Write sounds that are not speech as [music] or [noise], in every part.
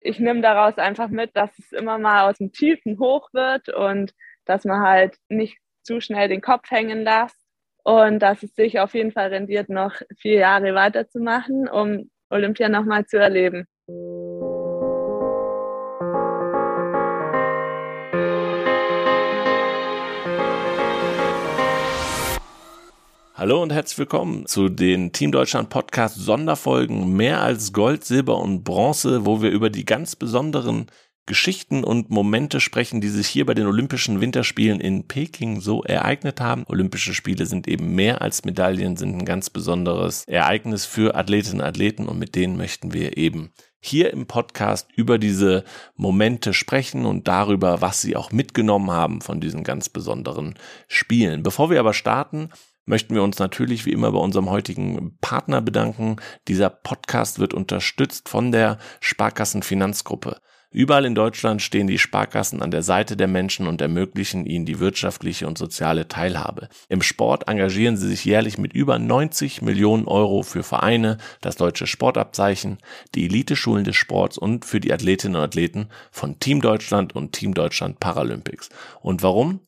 ich nehme daraus einfach mit, dass es immer mal aus dem Tiefen hoch wird und dass man halt nicht zu schnell den Kopf hängen lässt und dass es sich auf jeden Fall rendiert, noch vier Jahre weiterzumachen, um Olympia nochmal zu erleben. Hallo und herzlich willkommen zu den Team Deutschland Podcast Sonderfolgen mehr als Gold, Silber und Bronze, wo wir über die ganz besonderen Geschichten und Momente sprechen, die sich hier bei den Olympischen Winterspielen in Peking so ereignet haben. Olympische Spiele sind eben mehr als Medaillen, sind ein ganz besonderes Ereignis für Athletinnen und Athleten und mit denen möchten wir eben hier im Podcast über diese Momente sprechen und darüber, was sie auch mitgenommen haben von diesen ganz besonderen Spielen. Bevor wir aber starten, möchten wir uns natürlich wie immer bei unserem heutigen Partner bedanken. Dieser Podcast wird unterstützt von der Sparkassen Finanzgruppe. Überall in Deutschland stehen die Sparkassen an der Seite der Menschen und ermöglichen ihnen die wirtschaftliche und soziale Teilhabe. Im Sport engagieren sie sich jährlich mit über 90 Millionen Euro für Vereine, das deutsche Sportabzeichen, die Eliteschulen des Sports und für die Athletinnen und Athleten von Team Deutschland und Team Deutschland Paralympics. Und warum?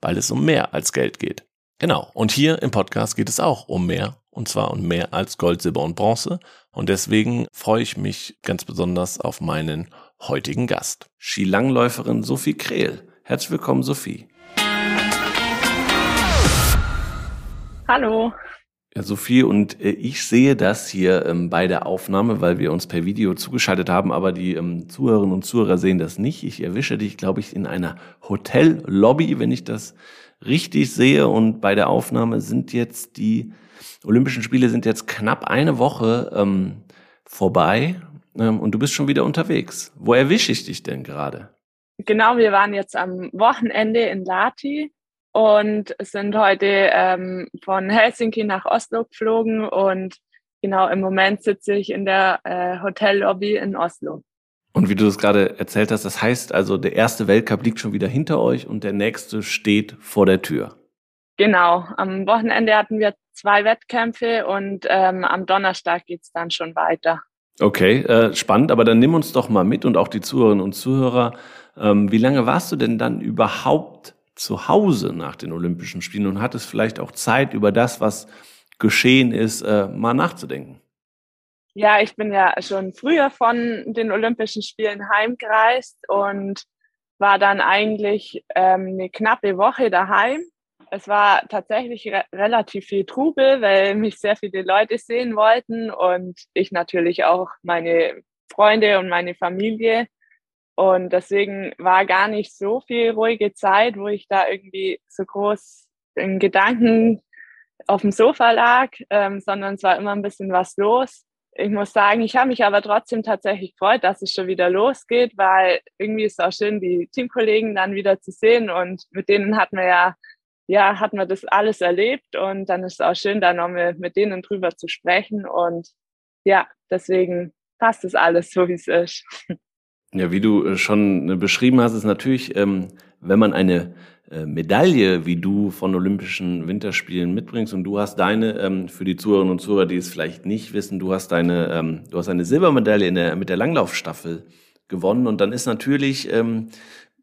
Weil es um mehr als Geld geht. Genau. Und hier im Podcast geht es auch um mehr. Und zwar um mehr als Gold, Silber und Bronze. Und deswegen freue ich mich ganz besonders auf meinen heutigen Gast. Skilangläuferin Sophie Krehl. Herzlich willkommen, Sophie. Hallo. Ja, Sophie, und äh, ich sehe das hier ähm, bei der Aufnahme, weil wir uns per Video zugeschaltet haben, aber die ähm, Zuhörerinnen und Zuhörer sehen das nicht. Ich erwische dich, glaube ich, in einer Hotellobby, wenn ich das richtig sehe. Und bei der Aufnahme sind jetzt die Olympischen Spiele sind jetzt knapp eine Woche ähm, vorbei ähm, und du bist schon wieder unterwegs. Wo erwische ich dich denn gerade? Genau, wir waren jetzt am Wochenende in Lati und sind heute ähm, von Helsinki nach Oslo geflogen und genau im Moment sitze ich in der äh, Hotellobby in Oslo. Und wie du das gerade erzählt hast, das heißt also, der erste Weltcup liegt schon wieder hinter euch und der nächste steht vor der Tür. Genau, am Wochenende hatten wir zwei Wettkämpfe und ähm, am Donnerstag geht's dann schon weiter. Okay, äh, spannend, aber dann nimm uns doch mal mit und auch die Zuhörerinnen und Zuhörer. Ähm, wie lange warst du denn dann überhaupt zu Hause nach den Olympischen Spielen und hattest vielleicht auch Zeit, über das, was geschehen ist, äh, mal nachzudenken? Ja, ich bin ja schon früher von den Olympischen Spielen heimgereist und war dann eigentlich ähm, eine knappe Woche daheim. Es war tatsächlich re relativ viel Trubel, weil mich sehr viele Leute sehen wollten und ich natürlich auch meine Freunde und meine Familie. Und deswegen war gar nicht so viel ruhige Zeit, wo ich da irgendwie so groß in Gedanken auf dem Sofa lag, ähm, sondern es war immer ein bisschen was los ich muss sagen, ich habe mich aber trotzdem tatsächlich gefreut, dass es schon wieder losgeht, weil irgendwie ist es auch schön, die Teamkollegen dann wieder zu sehen und mit denen hat man ja, ja, hat man das alles erlebt und dann ist es auch schön, da nochmal mit denen drüber zu sprechen und ja, deswegen passt es alles so, wie es ist. Ja, wie du äh, schon äh, beschrieben hast, ist natürlich, ähm, wenn man eine Medaille, wie du von Olympischen Winterspielen mitbringst. Und du hast deine, ähm, für die Zuhörerinnen und Zuhörer, die es vielleicht nicht wissen, du hast deine, ähm, du hast eine Silbermedaille in der, mit der Langlaufstaffel gewonnen. Und dann ist natürlich ähm,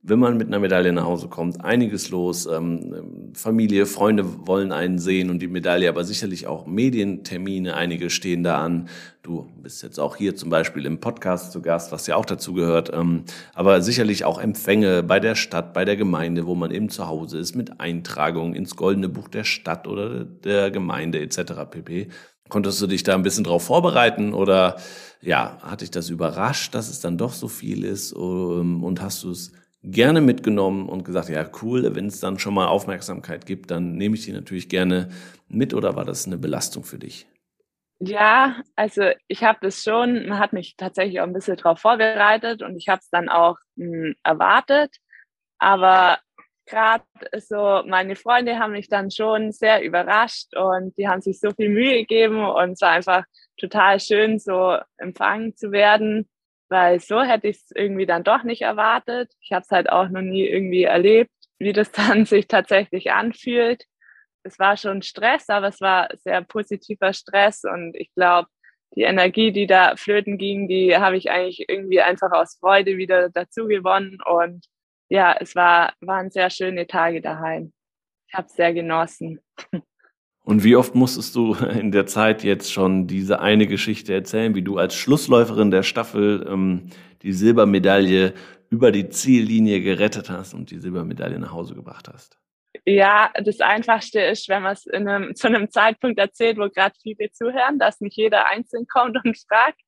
wenn man mit einer Medaille nach Hause kommt, einiges los. Ähm, Familie, Freunde wollen einen sehen und die Medaille, aber sicherlich auch Medientermine, einige stehen da an. Du bist jetzt auch hier zum Beispiel im Podcast zu Gast, was ja auch dazu gehört. Ähm, aber sicherlich auch Empfänge bei der Stadt, bei der Gemeinde, wo man eben zu Hause ist, mit Eintragungen ins Goldene Buch der Stadt oder der Gemeinde etc. pp. Konntest du dich da ein bisschen drauf vorbereiten oder ja, hat dich das überrascht, dass es dann doch so viel ist ähm, und hast du es gerne mitgenommen und gesagt, ja, cool, wenn es dann schon mal Aufmerksamkeit gibt, dann nehme ich die natürlich gerne mit oder war das eine Belastung für dich? Ja, also ich habe das schon, man hat mich tatsächlich auch ein bisschen darauf vorbereitet und ich habe es dann auch mh, hm, erwartet. Aber gerade so, meine Freunde haben mich dann schon sehr überrascht und die haben sich so viel Mühe gegeben und es war einfach total schön, so empfangen zu werden weil so hätte ich es irgendwie dann doch nicht erwartet. Ich habe es halt auch noch nie irgendwie erlebt, wie das [laughs] dann sich tatsächlich anfühlt. Es war schon Stress, aber es war sehr positiver Stress und ich glaube, die Energie, die da flöten ging, die habe ich eigentlich irgendwie einfach aus Freude wieder dazu gewonnen. Und ja, es war, waren sehr schöne Tage daheim. Ich habe es sehr genossen. [laughs] Und wie oft musstest du [laughs] in der Zeit jetzt schon diese eine Geschichte erzählen, wie du als Schlussläuferin der Staffel ähm, die Silbermedaille über die Ziellinie gerettet hast und die Silbermedaille nach Hause gebracht hast? Ja, das Einfachste ist, wenn man es [laughs] zu einem Zeitpunkt erzählt, wo gerade viele zuhören, dass nicht jeder einzeln kommt und fragt.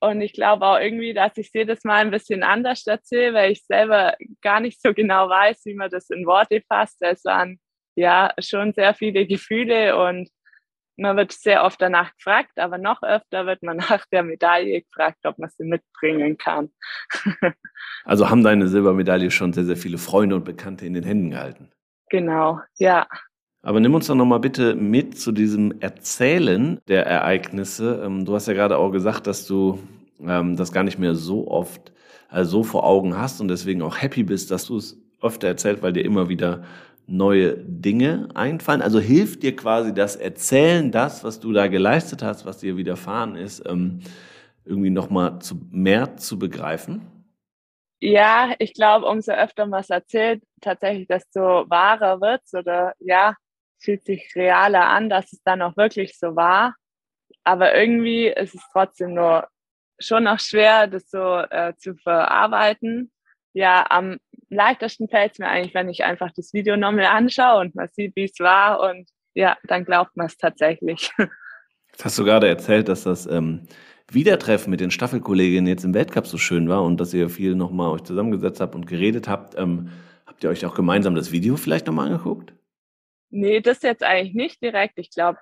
Und ich glaube auch irgendwie, dass ich jedes Mal ein bisschen anders erzähle, weil ich selber gar nicht so genau weiß, wie man das in Worte fasst. Es waren ja schon sehr viele Gefühle und man wird sehr oft danach gefragt, aber noch öfter wird man [laughs] nach der Medaille gefragt, ob man sie mitbringen kann. [laughs] also haben deine Silbermedaille schon sehr, sehr viele Freunde und Bekannte in den Händen gehalten. Genau, ja. Aber nimm uns doch nochmal bitte mit zu diesem Erzählen der Ereignisse. Ähm, du hast ja gerade auch gesagt, dass du ähm, das gar nicht mehr so oft also so vor Augen hast und deswegen auch happy bist, dass du es öfter erzählt, weil dir immer wieder neue Dinge einfallen? Also hilft dir quasi das Erzählen, das, was du da geleistet hast, was dir widerfahren ist, ähm, irgendwie nochmal zu, mehr zu begreifen? Ja, ich glaube, umso öfter man es erzählt, tatsächlich, desto wahrer wird oder ja, fühlt sich realer an, dass es dann auch wirklich so war. Aber irgendwie ist es trotzdem nur schon noch schwer, das so äh, zu verarbeiten. Ja, am leichtesten fällt es mir eigentlich, wenn ich einfach das Video nochmal anschaue und man sieht, wie es war und ja, dann glaubt man es tatsächlich. [laughs] Jetzt hast du gerade erzählt, dass das ähm, Wiedertreffen mit den Staffelkolleginnen jetzt im Weltcup so schön war und dass ihr viel nochmal euch zusammengesetzt habt und geredet habt. Ähm, habt ihr euch auch gemeinsam das Video vielleicht nochmal angeguckt? Nee, das jetzt eigentlich nicht direkt. Ich glaube,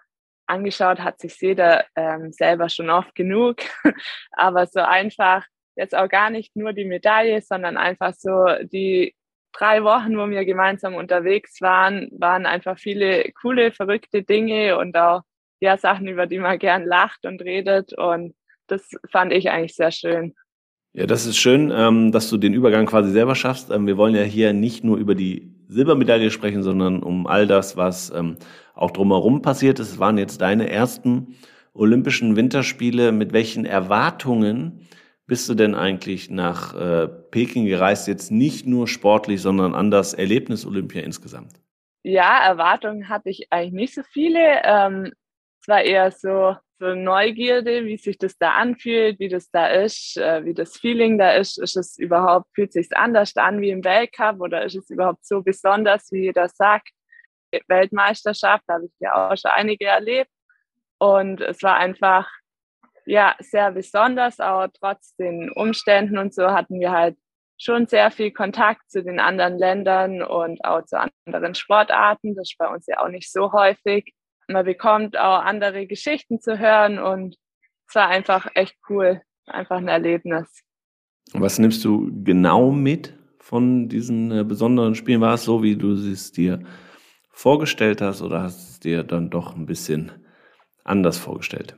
angeschaut hat sich jeder ähm, selber schon oft genug. [laughs] Aber so einfach jetzt auch gar nicht nur die Medaille, sondern einfach so die drei Wochen, wo wir gemeinsam unterwegs waren, waren einfach viele coole, verrückte Dinge und auch ja Sachen, über die man gern lacht und redet. Und das fand ich eigentlich sehr schön. Ja, das ist schön, ähm, dass du den Übergang quasi selber schaffst. Ähm, wir wollen ja hier nicht nur über die Silbermedaille sprechen, sondern um all das, was ähm, auch drumherum passiert ist. Es waren jetzt deine ersten Olympischen Winterspiele. Mit welchen Erwartungen bist du denn eigentlich nach äh, Peking gereist? Jetzt nicht nur sportlich, sondern an das Erlebnis Olympia insgesamt. Ja, Erwartungen hatte ich eigentlich nicht so viele. Ähm, es war eher so, so Neugierde, wie sich das da anfühlt, wie das da ist, äh, wie das Feeling da ist. Ist es überhaupt, fühlt sich anders an wie im Weltcup oder ist es überhaupt so besonders, wie jeder sagt? Weltmeisterschaft, da habe ich ja auch schon einige erlebt. Und es war einfach ja sehr besonders, aber trotz den Umständen und so hatten wir halt schon sehr viel Kontakt zu den anderen Ländern und auch zu anderen Sportarten. Das ist bei uns ja auch nicht so häufig. Man bekommt auch andere Geschichten zu hören und es war einfach echt cool, einfach ein Erlebnis. Was nimmst du genau mit von diesen äh, besonderen Spielen? War es so, wie du es dir vorgestellt hast oder hast du es dir dann doch ein bisschen anders vorgestellt?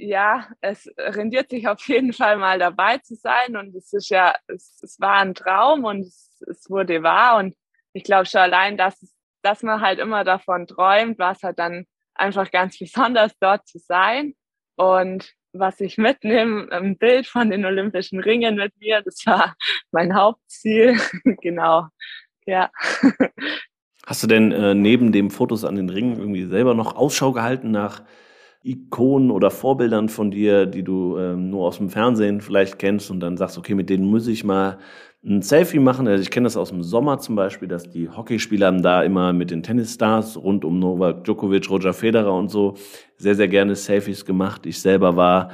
Ja, es rendiert sich auf jeden Fall mal dabei zu sein und es ist ja, es, es war ein Traum und es, es wurde wahr und ich glaube schon allein, dass, dass man halt immer davon träumt, war es halt dann einfach ganz [laughs] besonders dort zu sein und was ich mitnehme, ein Bild von den Olympischen Ringen mit mir, das war [laughs] mein Hauptziel, [laughs] genau, ja. Hast du denn äh, neben dem Fotos an den Ringen irgendwie selber noch Ausschau gehalten nach Ikonen oder Vorbildern von dir, die du ähm, nur aus dem Fernsehen vielleicht kennst und dann sagst, okay, mit denen muss ich mal ein Selfie machen. Also ich kenne das aus dem Sommer zum Beispiel, dass die Hockeyspieler da immer mit den Tennisstars rund um Novak Djokovic, Roger Federer und so sehr, sehr gerne Selfies gemacht. Ich selber war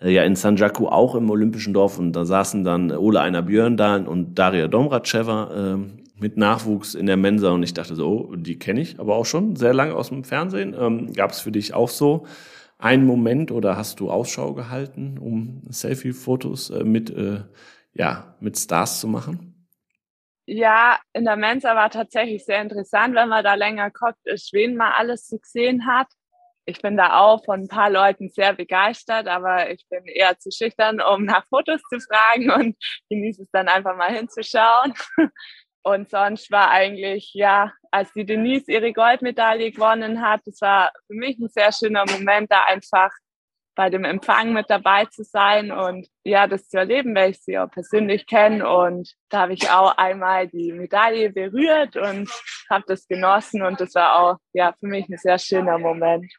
äh, ja in Sanjaku auch im Olympischen Dorf und da saßen dann Ole Einer Björndal und Daria Domracheva äh, mit Nachwuchs in der Mensa und ich dachte so, oh, die kenne ich aber auch schon sehr lange aus dem Fernsehen. Ähm, Gab es für dich auch so einen Moment oder hast du Ausschau gehalten, um Selfie-Fotos äh, mit, äh, ja, mit Stars zu machen? Ja, in der Mensa war tatsächlich sehr interessant, wenn man da länger guckt, ist, wen man alles gesehen hat. Ich bin da auch von ein paar Leuten sehr begeistert, aber ich bin eher zu schüchtern, um nach Fotos zu fragen und genieße es dann einfach mal hinzuschauen. [laughs] Und sonst war eigentlich, ja, als die Denise ihre Goldmedaille gewonnen hat, das war für mich ein sehr schöner Moment, da einfach bei dem Empfang mit dabei zu sein und ja, das zu erleben, weil ich sie auch persönlich kenne. Und da habe ich auch einmal die Medaille berührt und habe das genossen und das war auch ja für mich ein sehr schöner Moment.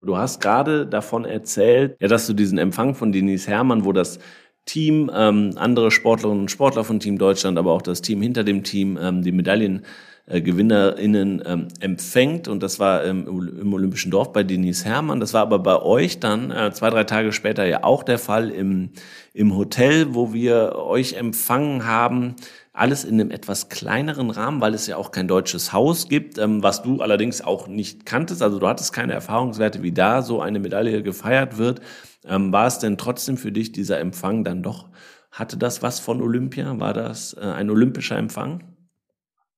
Du hast gerade davon erzählt, ja, dass du diesen Empfang von Denise Herrmann, wo das Team, ähm, andere Sportlerinnen und Sportler von Team Deutschland, aber auch das Team hinter dem Team, ähm, die Medaillen äh, GewinnerInnen ähm, empfängt. Und das war ähm, im Olympischen Dorf bei Denise Herrmann. Das war aber bei euch dann äh, zwei, drei Tage später ja auch der Fall im, im Hotel, wo wir euch empfangen haben. Alles in einem etwas kleineren Rahmen, weil es ja auch kein deutsches Haus gibt, ähm, was du allerdings auch nicht kanntest. Also du hattest keine Erfahrungswerte, wie da so eine Medaille gefeiert wird. Ähm, war es denn trotzdem für dich dieser Empfang dann doch? Hatte das was von Olympia? War das äh, ein olympischer Empfang?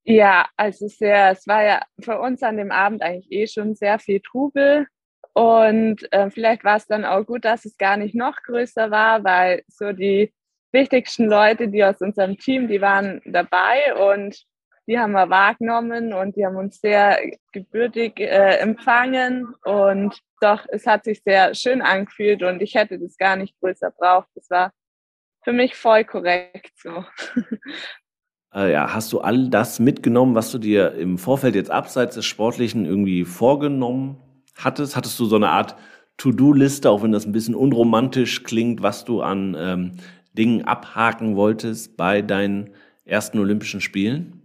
Ja, also sehr, es war ja für uns an dem Abend eigentlich eh schon sehr viel Trubel. Und äh, vielleicht war es dann auch gut, dass es gar nicht noch größer war, weil so die wichtigsten Leute, die aus unserem Team, die waren dabei und die haben wir wahrgenommen und die haben uns sehr gebürtig äh, empfangen. Und doch, es hat sich sehr schön angefühlt und ich hätte das gar nicht größer braucht. Das war für mich voll korrekt so. [laughs] äh, ja, hast du all das mitgenommen, was du dir im Vorfeld jetzt abseits des Sportlichen irgendwie vorgenommen hattest? Hattest du so eine Art To-Do-Liste, auch wenn das ein bisschen unromantisch klingt, was du an ähm, Dingen abhaken wolltest bei deinen ersten Olympischen Spielen?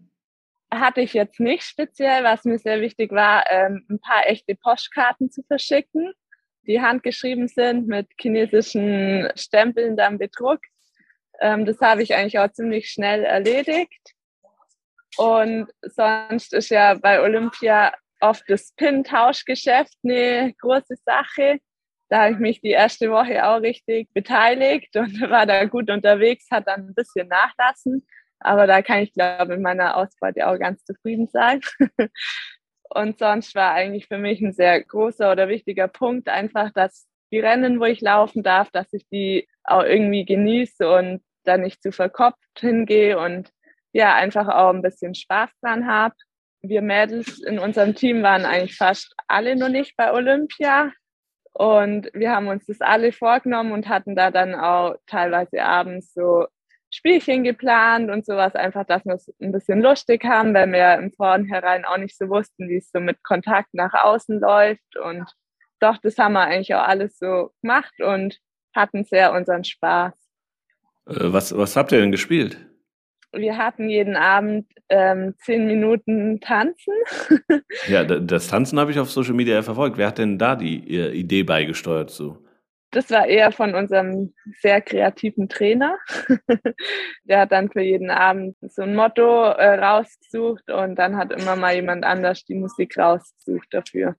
Hatte ich jetzt nicht speziell. Was mir sehr wichtig war, ähm, ein paar echte Postkarten zu verschicken, die handgeschrieben sind mit chinesischen Stempeln dann bedruckt ähm, das habe ich eigentlich auch ziemlich schnell erledigt. Und sonst ist ja bei Olympia oft das Pin-Tauschgeschäft eine große Sache. Da habe ich mich die erste Woche auch richtig beteiligt und [laughs] war da gut unterwegs, hat dann ein bisschen nachlassen. Aber da kann ich, glaube ich, in meiner Ausbeute auch ganz zufrieden sein. [laughs] Und sonst war eigentlich für mich ein sehr großer oder wichtiger Punkt einfach, dass die Rennen, wo ich laufen darf, dass ich die auch irgendwie genieße und da nicht zu verkopft hingehe und ja, einfach auch ein bisschen Spaß dran habe. Wir Mädels in unserem Team waren eigentlich fast alle noch nicht bei Olympia. Und wir haben uns das alle vorgenommen und hatten da dann auch teilweise abends so Spielchen geplant und sowas, einfach, dass wir es ein bisschen lustig haben, weil wir im Vornherein auch nicht so wussten, wie es so mit Kontakt nach außen läuft. Und doch, das haben wir eigentlich auch alles so gemacht und hatten sehr unseren Spaß. Äh, was, was habt ihr denn gespielt? Wir hatten jeden Abend ähm, zehn Minuten Tanzen. [laughs] ja, das Tanzen habe ich auf Social Media verfolgt. Wer hat denn da die Idee beigesteuert zu? Das war eher von unserem sehr kreativen Trainer. [laughs] Der hat dann für jeden Abend so ein Motto äh, rausgesucht und dann hat immer mal jemand anders die Musik rausgesucht dafür.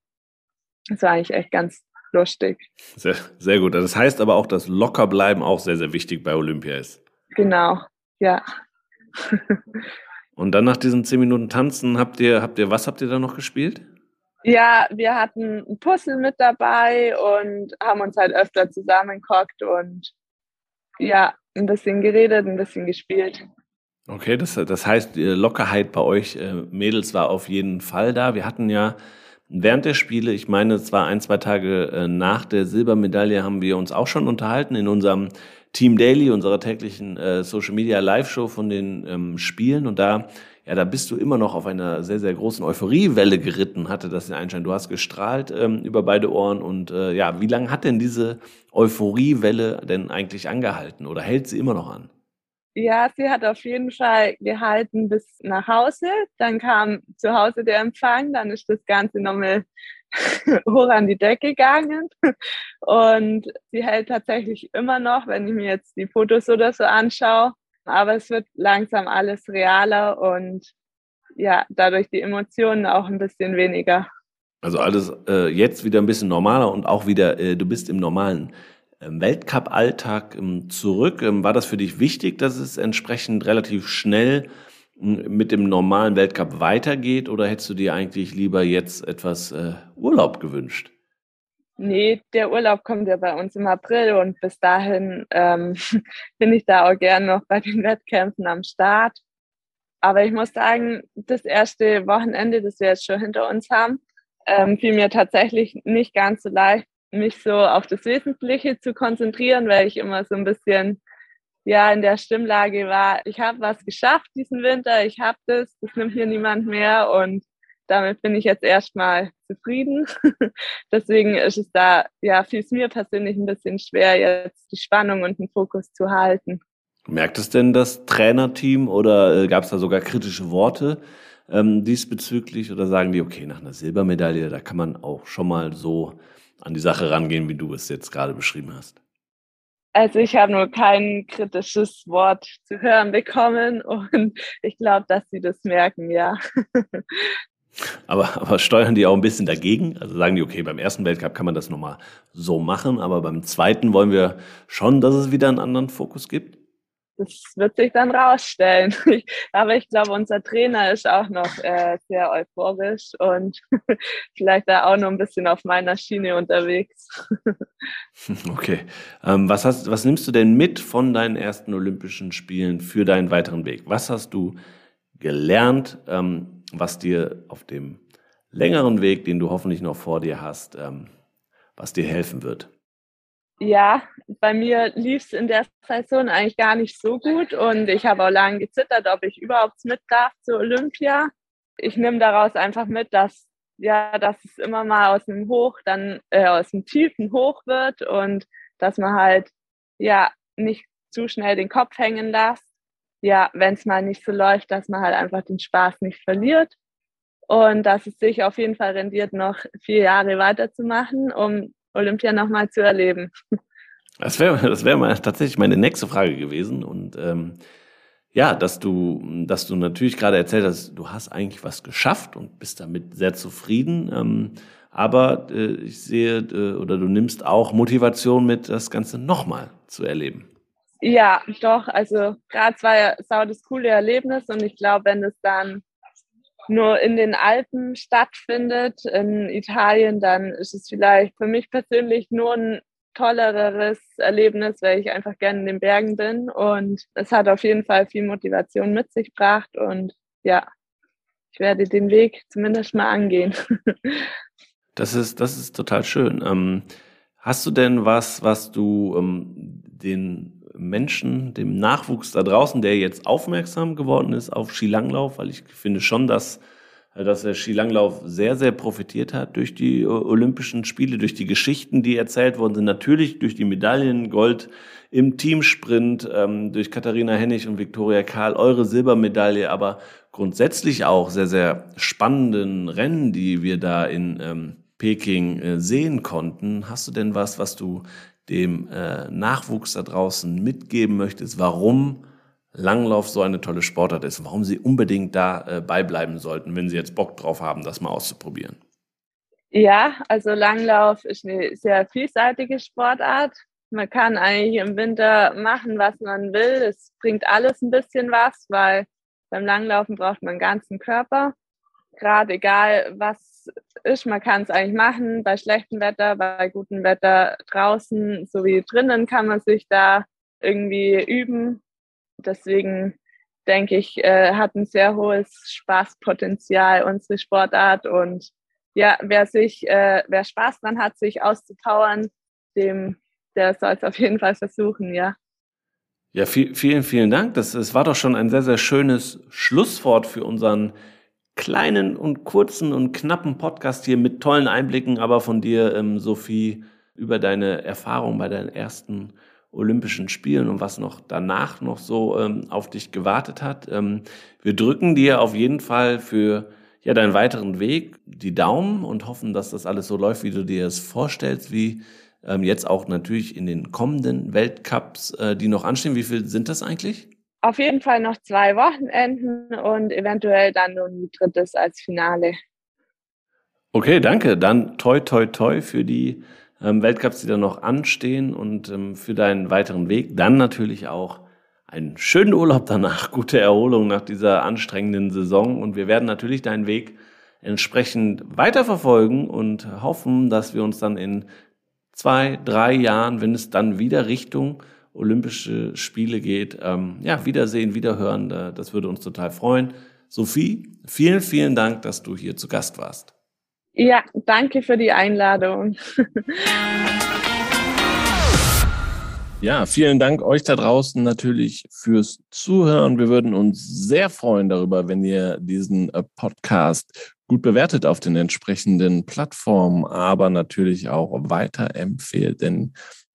Das war eigentlich echt ganz lustig. Sehr, sehr gut. Das heißt aber auch, dass Lockerbleiben auch sehr, sehr wichtig bei Olympia ist. Genau, ja. Und dann nach diesen zehn Minuten Tanzen habt ihr, habt ihr, was habt ihr da noch gespielt? Ja, wir hatten ein Puzzle mit dabei und haben uns halt öfter zusammengehockt und ja, ein bisschen geredet, ein bisschen gespielt. Okay, das, das heißt, die Lockerheit bei euch äh, Mädels war auf jeden Fall da. Wir hatten ja Während der Spiele, ich meine, es war ein, zwei Tage äh, nach der Silbermedaille, haben wir uns auch schon unterhalten in unserem Team Daily, unserer täglichen äh, Social Media Live-Show von den ähm, Spielen. Und da, ja, da bist du immer noch auf einer sehr, sehr großen Euphoriewelle geritten, hatte das den Einschein. Du hast gestrahlt ähm, über beide Ohren. Und äh, ja, wie lange hat denn diese Euphoriewelle denn eigentlich angehalten oder hält sie immer noch an? Ja, sie hat auf jeden Fall gehalten bis nach Hause. Dann kam zu Hause der Empfang, dann ist das Ganze nochmal [laughs] hoch an die Decke gegangen. Und sie hält tatsächlich immer noch, wenn ich mir jetzt die Fotos oder so anschaue. Aber es wird langsam alles realer und ja, dadurch die Emotionen auch ein bisschen weniger. Also alles äh, jetzt wieder ein bisschen normaler und auch wieder, äh, du bist im normalen ähm, Weltcup-Alltag ähm, zurück. Ähm, war das für dich wichtig, dass es entsprechend relativ schnell mit dem normalen Weltcup weitergeht oder hättest du dir eigentlich lieber jetzt etwas äh, Urlaub gewünscht? Nee, der Urlaub kommt ja bei uns im April und bis dahin ähm, [laughs] bin ich da auch gern noch bei den Wettkämpfen am Start. Aber ich muss sagen, das erste Wochenende, das wir jetzt schon hinter uns haben, ähm, fiel mir tatsächlich nicht ganz so leicht, mich so auf das Wesentliche zu konzentrieren, weil ich immer so ein bisschen ja in der Stimmlage war, ich habe was geschafft diesen Winter, ich habe das, das nimmt mir niemand mehr und damit bin ich jetzt erstmal zufrieden. [laughs] Deswegen ist es da, ja, fiel es mir persönlich ein bisschen schwer, jetzt die Spannung und den Fokus zu halten. Merkt es denn das Trainerteam oder äh, gab es da sogar kritische Worte ähm, diesbezüglich oder sagen die, okay, nach einer Silbermedaille, da kann man auch schon mal so an die Sache rangehen, wie du es jetzt gerade beschrieben hast? Also ich habe nur kein kritisches Wort zu hören bekommen und [laughs] ich glaube, dass sie das merken, ja. [laughs] Aber, aber steuern die auch ein bisschen dagegen? Also sagen die, okay, beim ersten Weltcup kann man das nochmal so machen, aber beim zweiten wollen wir schon, dass es wieder einen anderen Fokus gibt? das wird sich dann rausstellen. [laughs] aber ich glaube, unser Trainer ist auch noch äh, sehr euphorisch und [laughs] vielleicht da auch noch ein bisschen auf meiner Schiene unterwegs. [laughs] okay. Ähm, was, hast, was nimmst du denn mit von deinen ersten Olympischen Spielen für deinen weiteren Weg? Was hast du gelernt, ähm, was dir auf dem längeren Weg, den du hoffentlich noch vor dir hast, ähm, was dir helfen wird? Ja, bei mir lief es in der Saison eigentlich gar nicht so gut und ich habe auch lange gezittert, ob ich überhaupt mit darf zur Olympia. Ich nehme daraus einfach mit, dass ja, dass es immer mal aus dem Hoch, dann äh, aus dem Tiefen hoch wird und dass man halt ja nicht zu schnell den Kopf hängen lässt. Ja, wenn es mal nicht so läuft, dass man halt einfach den Spaß nicht verliert und dass es sich auf jeden Fall rendiert, noch vier Jahre weiterzumachen, um Olympia nochmal zu erleben. Das wäre das wär tatsächlich meine nächste Frage gewesen. Und ähm, ja, dass du, dass du natürlich gerade erzählt hast, du hast eigentlich was geschafft und bist damit sehr zufrieden. Ähm, aber äh, ich sehe, äh, oder du nimmst auch Motivation mit, das Ganze nochmal zu erleben. Ja, doch. Also gerade war ja sau das coole Erlebnis und ich glaube, wenn es dann nur in den Alpen stattfindet, in Italien, dann ist es vielleicht für mich persönlich nur ein tolleres Erlebnis, weil ich einfach gerne in den Bergen bin. Und es hat auf jeden Fall viel Motivation mit sich gebracht. Und ja, ich werde den Weg zumindest mal angehen. [laughs] Das ist, das ist total schön. Ähm, hast du denn was, was du ähm, den Menschen, dem Nachwuchs da draußen, der jetzt aufmerksam geworden ist auf Skilanglauf, weil ich finde schon, dass, dass der Skilanglauf sehr, sehr profitiert hat durch die Olympischen Spiele, durch die Geschichten, die erzählt worden sind, natürlich durch die Medaillen, Gold im Teamsprint, ähm, durch Katharina Hennig und Viktoria Karl, eure Silbermedaille, aber grundsätzlich auch sehr, sehr spannenden Rennen, die wir da in ähm, Peking äh, sehen konnten. Hast du denn was, was du dem äh, Nachwuchs da draußen mitgeben möchtest, warum Langlauf so eine tolle Sportart ist, warum sie unbedingt da äh, beibleiben sollten, wenn sie jetzt Bock drauf haben, das mal auszuprobieren? Ja, also Langlauf ist eine sehr vielseitige Sportart. Man kann eigentlich im Winter machen, was man will. Es bringt alles ein bisschen was, weil beim Langlaufen braucht man einen ganzen Körper. Gerade egal, was ist. Man kann es eigentlich machen bei schlechtem Wetter, bei gutem Wetter draußen sowie drinnen kann man sich da irgendwie üben. Deswegen denke ich, äh, hat ein sehr hohes Spaßpotenzial unsere Sportart und ja, wer sich, äh, wer Spaß dran hat, sich auszupowern, dem, der soll es auf jeden Fall versuchen, ja. Ja, viel, vielen, vielen Dank. Das, das war doch schon ein sehr, sehr schönes Schlusswort für unseren kleinen und kurzen und knappen Podcast hier mit tollen Einblicken, aber von dir, ähm, Sophie, über deine Erfahrung bei deinen ersten Olympischen Spielen und was noch danach noch so ähm, auf dich gewartet hat. Ähm, wir drücken dir auf jeden Fall für ja deinen weiteren Weg die Daumen und hoffen, dass das alles so läuft, wie du dir es vorstellst, wie ähm, jetzt auch natürlich in den kommenden Weltcups, äh, die noch anstehen. Wie viel sind das eigentlich? Auf jeden Fall noch zwei Wochenenden und eventuell dann nur ein drittes als Finale. Okay, danke. Dann toi, toi, toi für die ähm, Weltcups, die da noch anstehen und ähm, für deinen weiteren Weg. Dann natürlich auch einen schönen Urlaub danach, [laughs] gute Erholung nach dieser anstrengenden Saison. Und wir werden natürlich deinen Weg entsprechend weiterverfolgen und hoffen, dass wir uns dann in zwei, drei Jahren, wenn es dann wieder Richtung Olympische Spiele geht. Ähm, ja, Wiedersehen, Wiederhören, das würde uns total freuen. Sophie, vielen, vielen Dank, dass du hier zu Gast warst. Ja, danke für die Einladung. Ja, vielen Dank euch da draußen natürlich fürs Zuhören. Wir würden uns sehr freuen darüber, wenn ihr diesen äh, Podcast gut bewertet auf den entsprechenden Plattformen, aber natürlich auch weiterempfehlt, denn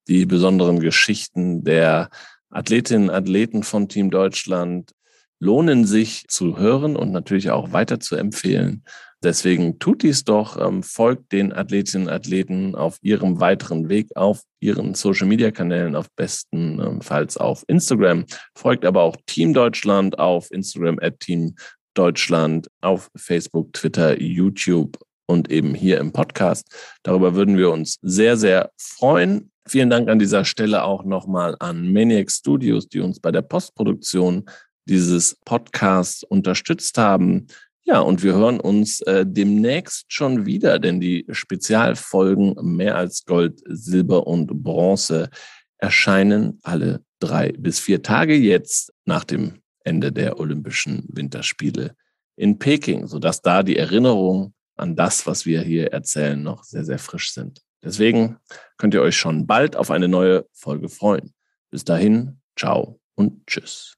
die besonderen Geschichten der Athletinnen und Athleten von Team Deutschland lohnen sich zu hören und natürlich auch weiter zu empfehlen. Deswegen tut dies doch, ähm, folgt den Athletinnen und Athleten auf ihrem weiteren Weg auf ihren Social Media Kanälen, auf bestenfalls auf Instagram. Folgt aber auch Team Deutschland auf Instagram at Team Deutschland, auf Facebook, Twitter, YouTube und eben hier im Podcast. Darüber würden wir uns sehr, sehr freuen. Vielen Dank an dieser Stelle auch nochmal an Maniac Studios, die uns bei der Postproduktion dieses Podcasts unterstützt haben. Ja, und wir hören uns äh, demnächst schon wieder, denn die Spezialfolgen mehr als Gold, Silber und Bronze erscheinen alle drei bis vier Tage jetzt nach dem Ende der Olympischen Winterspiele in Peking, sodass da die Erinnerungen an das, was wir hier erzählen, noch sehr, sehr frisch sind. Deswegen könnt ihr euch schon bald auf eine neue Folge freuen. Bis dahin, ciao und tschüss.